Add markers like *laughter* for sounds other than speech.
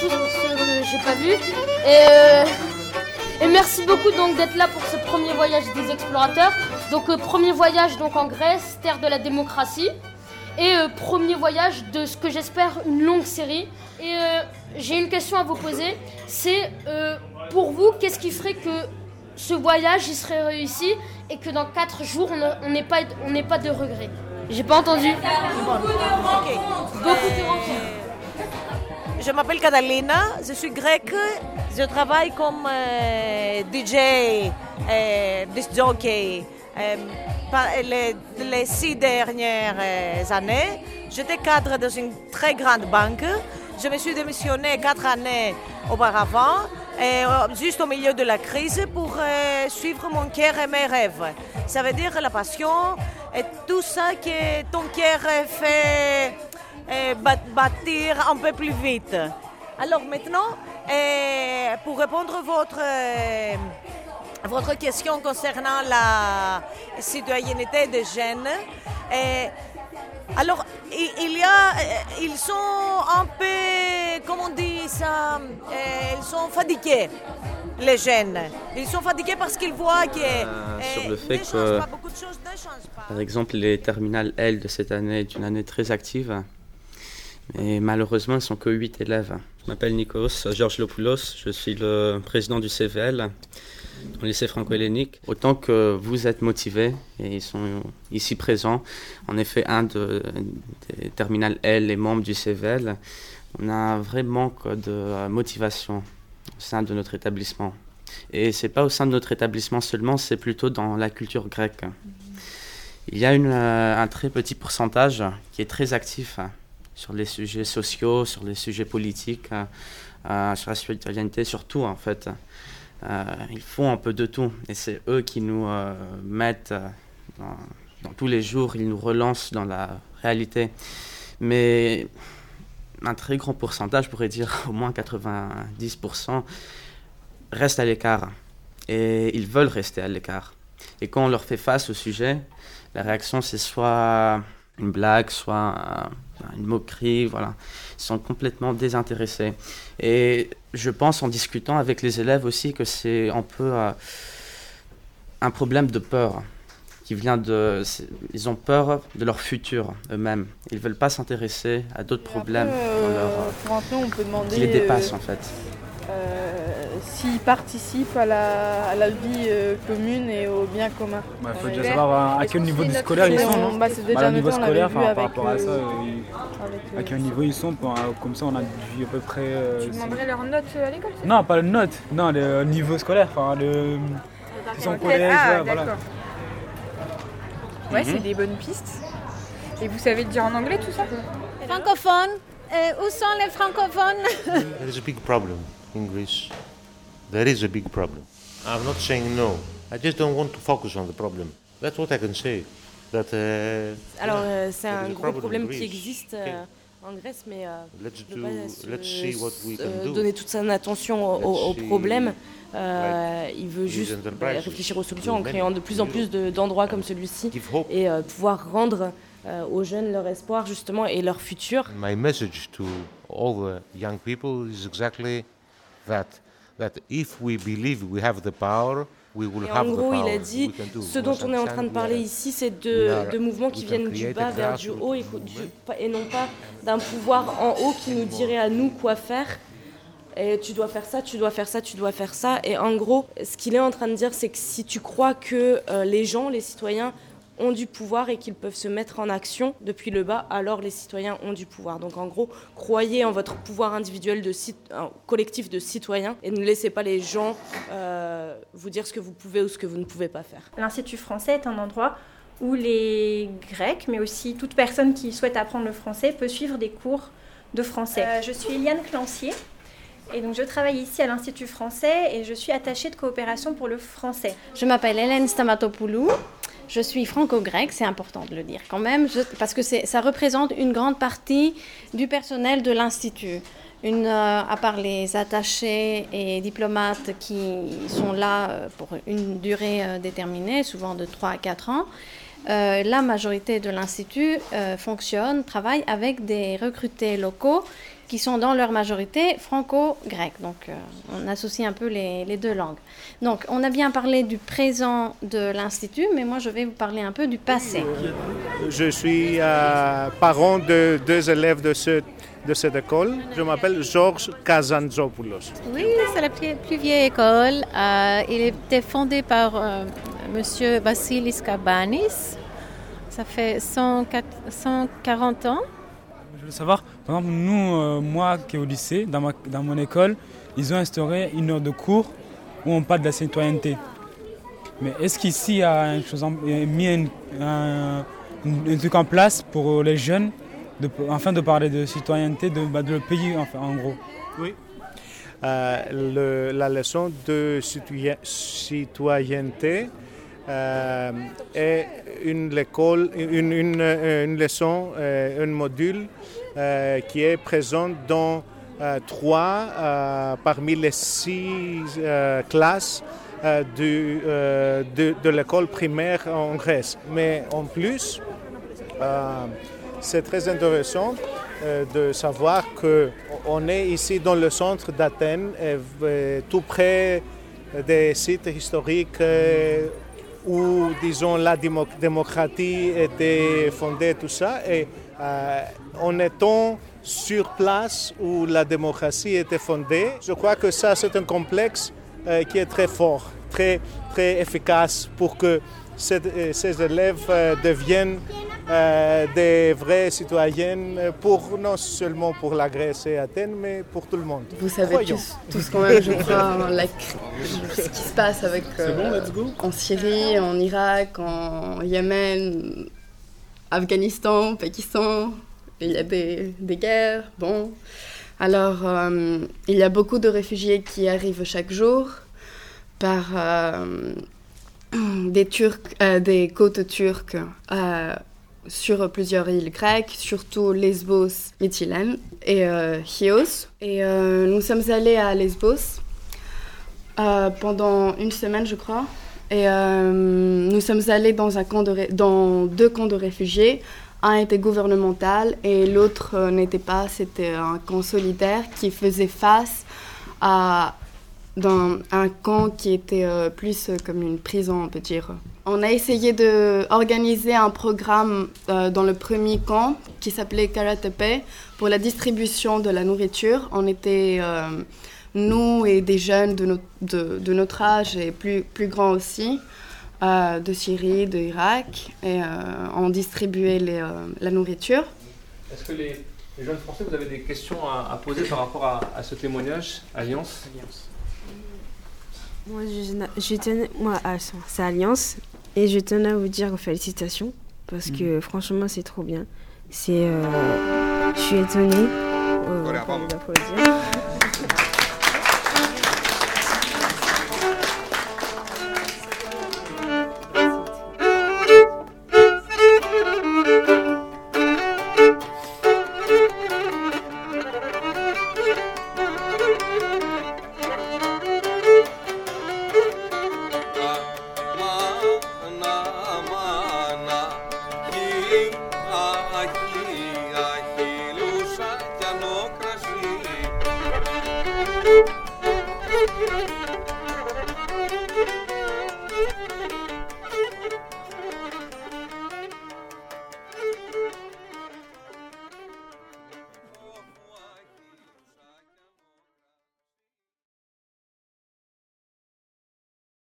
tous pour ceux que j'ai pas vu. Et, euh, et merci beaucoup donc d'être là pour ce premier voyage des explorateurs. Donc euh, premier voyage donc en Grèce, terre de la démocratie. Et euh, premier voyage de ce que j'espère une longue série. Et euh, j'ai une question à vous poser. C'est euh, pour vous, qu'est-ce qui ferait que ce voyage il serait réussi et que dans 4 jours on n'ait pas, on pas de regrets? J'ai pas entendu. Beaucoup de rencontres. Je m'appelle Catalina, je suis grecque, je travaille comme euh, DJ, euh, jockey. euh, les, six dernières euh, années, j'étais cadre dans une très grande banque. Je me suis démissionnée quatre années auparavant, euh, juste au milieu de la crise, pour suivre mon cœur et mes rêves. Ça veut dire la passion et tout ça que ton cœur fait bat- bâtir un peu plus vite. Alors maintenant, euh, pour répondre à votre, euh, votre question concernant la citoyenneté des jeunes, alors il, y a, ils sont un peu, comment on dit ça, ils sont fatigués. Les jeunes, ils sont fatigués parce qu'ils voient que euh, sur le fait que- pas, beaucoup de choses ne changent pas. Par exemple, les terminales L de cette année est une année très active. Mais malheureusement, ils ne sont que 8 élèves. Je m'appelle Nikos Georges Lopoulos, je suis le président du CVL, au lycée franco-hellénique. Autant que vous êtes motivés, et ils sont ici présents, en effet, un de- des terminales L est membre du CVL, on a un vrai manque de motivation au sein de notre établissement. Et c'est pas au sein de notre établissement seulement, c'est plutôt dans la culture grecque. Il y a une, un très petit pourcentage qui est très actif sur les sujets sociaux, sur les sujets politiques, euh, euh, sur la citoyenneté, surtout en fait. Euh, ils font un peu de tout et c'est eux qui nous euh, mettent dans, dans tous les jours, ils nous relancent dans la réalité. Mais un très grand pourcentage, je pourrais dire *laughs* au moins 90%, restent à l'écart et ils veulent rester à l'écart. Et quand on leur fait face au sujet, la réaction c'est soit une blague, soit euh, une moquerie, voilà. Ils sont complètement désintéressés. Et je pense en discutant avec les élèves aussi que c'est un peu euh, un problème de peur qui vient de... Ils ont peur de leur futur eux-mêmes. Ils veulent pas s'intéresser à d'autres problèmes dans euh, leur, euh, pour un peu, on peut demander qui les dépassent euh, en fait. Euh, s'ils participent à la, à la vie euh, commune et au bien commun. Il Bah, faut déjà savoir à quel niveau du scolaire ils sont, non Bah, c'est déjà Bah, noté, niveau scolaire, par rapport à ça, euh, euh, à euh, quel niveau ils sont, pour- comme ça on a vu à peu près. euh, Tu demanderais leurs notes à l'école Non, pas le note, non, le niveau scolaire, enfin le. Ils sont au collège, Ah, ouais, voilà. Ouais, Mhm. c'est des bonnes pistes. Et vous savez le dire en anglais tout ça Francophone, euh, où sont les francophones? There is a big problem in Greece. There is a big problem. I'm not saying no. I just don't want to focus on the problem. That's what I can say. That, uh, Alors, yeah, c'est un gros problème qui Greece. existe Okay. euh, en Grèce, mais euh, Let's do- pas let's see what we can euh, do. donner toute son attention au, au- problème. Euh, il veut juste bah, réfléchir aux solutions en créant de plus en plus de- d'endroits comme celui-ci et euh, pouvoir rendre aux jeunes leur espoir justement et leur futur. My message to all the young people is exactly that. That if we believe we have the power, we will Et have en the gros, power. il a dit, ce dont on est en train de parler ici, c'est de, mouvements qui viennent du bas a vers du haut et, non pas d'un pouvoir en haut qui nous dirait à nous quoi faire. Et tu dois faire ça, tu dois faire ça, tu dois faire ça. Et en gros, ce qu'il est en train de dire, c'est que si tu crois que euh, les gens, les citoyens, ont du pouvoir et qu'ils peuvent se mettre en action depuis le bas, alors les citoyens ont du pouvoir. Donc en gros, croyez en votre pouvoir individuel de cit- un collectif de citoyens et ne laissez pas les gens euh, vous dire ce que vous pouvez ou ce que vous ne pouvez pas faire. L'Institut français est un endroit où les Grecs, mais aussi toute personne qui souhaite apprendre le français, peut suivre des cours de français. Euh, je suis Eliane Clancier et donc je travaille ici à l'Institut français et je suis attachée de coopération pour le français. Je m'appelle Hélène Stamatopoulou. Je suis franco-grecque, c'est important de le dire quand même, parce que ça représente une grande partie du personnel de l'Institut. Euh, à part les attachés et diplomates qui sont là euh, pour une durée euh, déterminée, souvent de 3 à 4 ans, la majorité de l'Institut fonctionne, travaille avec des recrutés locaux qui sont dans leur majorité franco-grecs. Donc euh, on associe un peu les, les, deux langues. Donc on a bien parlé du présent de l'Institut, mais moi je vais vous parler un peu du passé. Je suis euh, parent de deux élèves de, ce, de cette école. Je m'appelle Georges Kazantzopoulos. Oui, c'est la plus, plus, vieille école. Euh, il était fondé par euh, Monsieur Vassilis Kabanis. Ça fait 104, 140 ans. Veux savoir, par exemple, nous, euh, moi qui est au lycée, dans, ma, dans mon école, ils ont instauré une heure de cours où on parle de la citoyenneté. Mais est-ce qu'ici, il y a mis un, truc en place pour les jeunes, de, afin de parler de citoyenneté de, bah, le pays, enfin, en gros? Oui. Euh, la leçon de citoyenneté euh, est une, école, une, une, une leçon, euh, un module euh, qui est présent dans euh, trois euh, parmi les six classes de, de l'école primaire en Grèce. Mais en plus, c'est très intéressant de savoir qu'on est ici dans le centre d'Athènes, tout près des sites historiques où, disons, la démocratie était fondée, tout ça. Et euh, en étant sur place où la démocratie était fondée, je crois que ça, c'est un complexe euh, qui est très fort, très, très efficace pour que ces, ces élèves euh, deviennent euh, des vrais citoyennes pour non seulement pour la Grèce et Athènes, mais pour tout le monde. Vous savez tous, tous quand même, je crois, la, ce qui se passe avec euh, bon, en Syrie, en Irak, en Yémen, Afghanistan, Pakistan. Il y a des, des guerres, bon. Alors, euh, il y a beaucoup de réfugiés qui arrivent chaque jour par euh, des, Turcs, euh, des côtes turques sur plusieurs îles grecques, surtout Lesbos, Mytilène et euh, Chios. Et euh, nous sommes allés à Lesbos euh, pendant une semaine, je crois. Et nous sommes allés dans, un camp dans deux camps de réfugiés. Un était gouvernemental et l'autre n'était pas. C'était un camp solidaire qui faisait face à dans un camp qui était euh, plus comme une prison, on peut dire. On a essayé d'organiser un programme euh, dans le premier camp qui s'appelait Karatepe pour la distribution de la nourriture. On était, euh, nous et des jeunes de, no de, de, notre âge et plus, plus grands aussi, euh, de Syrie, d'Irak, et on distribuait les, la nourriture. Est-ce que les, les, jeunes Français, vous avez des questions à, à poser par rapport à, à ce témoignage Alliance, Alliance. Moi, je, je tenais, moi, c'est Alliance, et je tenais à vous dire félicitations, parce que mmh. franchement, c'est trop bien. C'est, euh, je suis étonnée. Euh, voilà,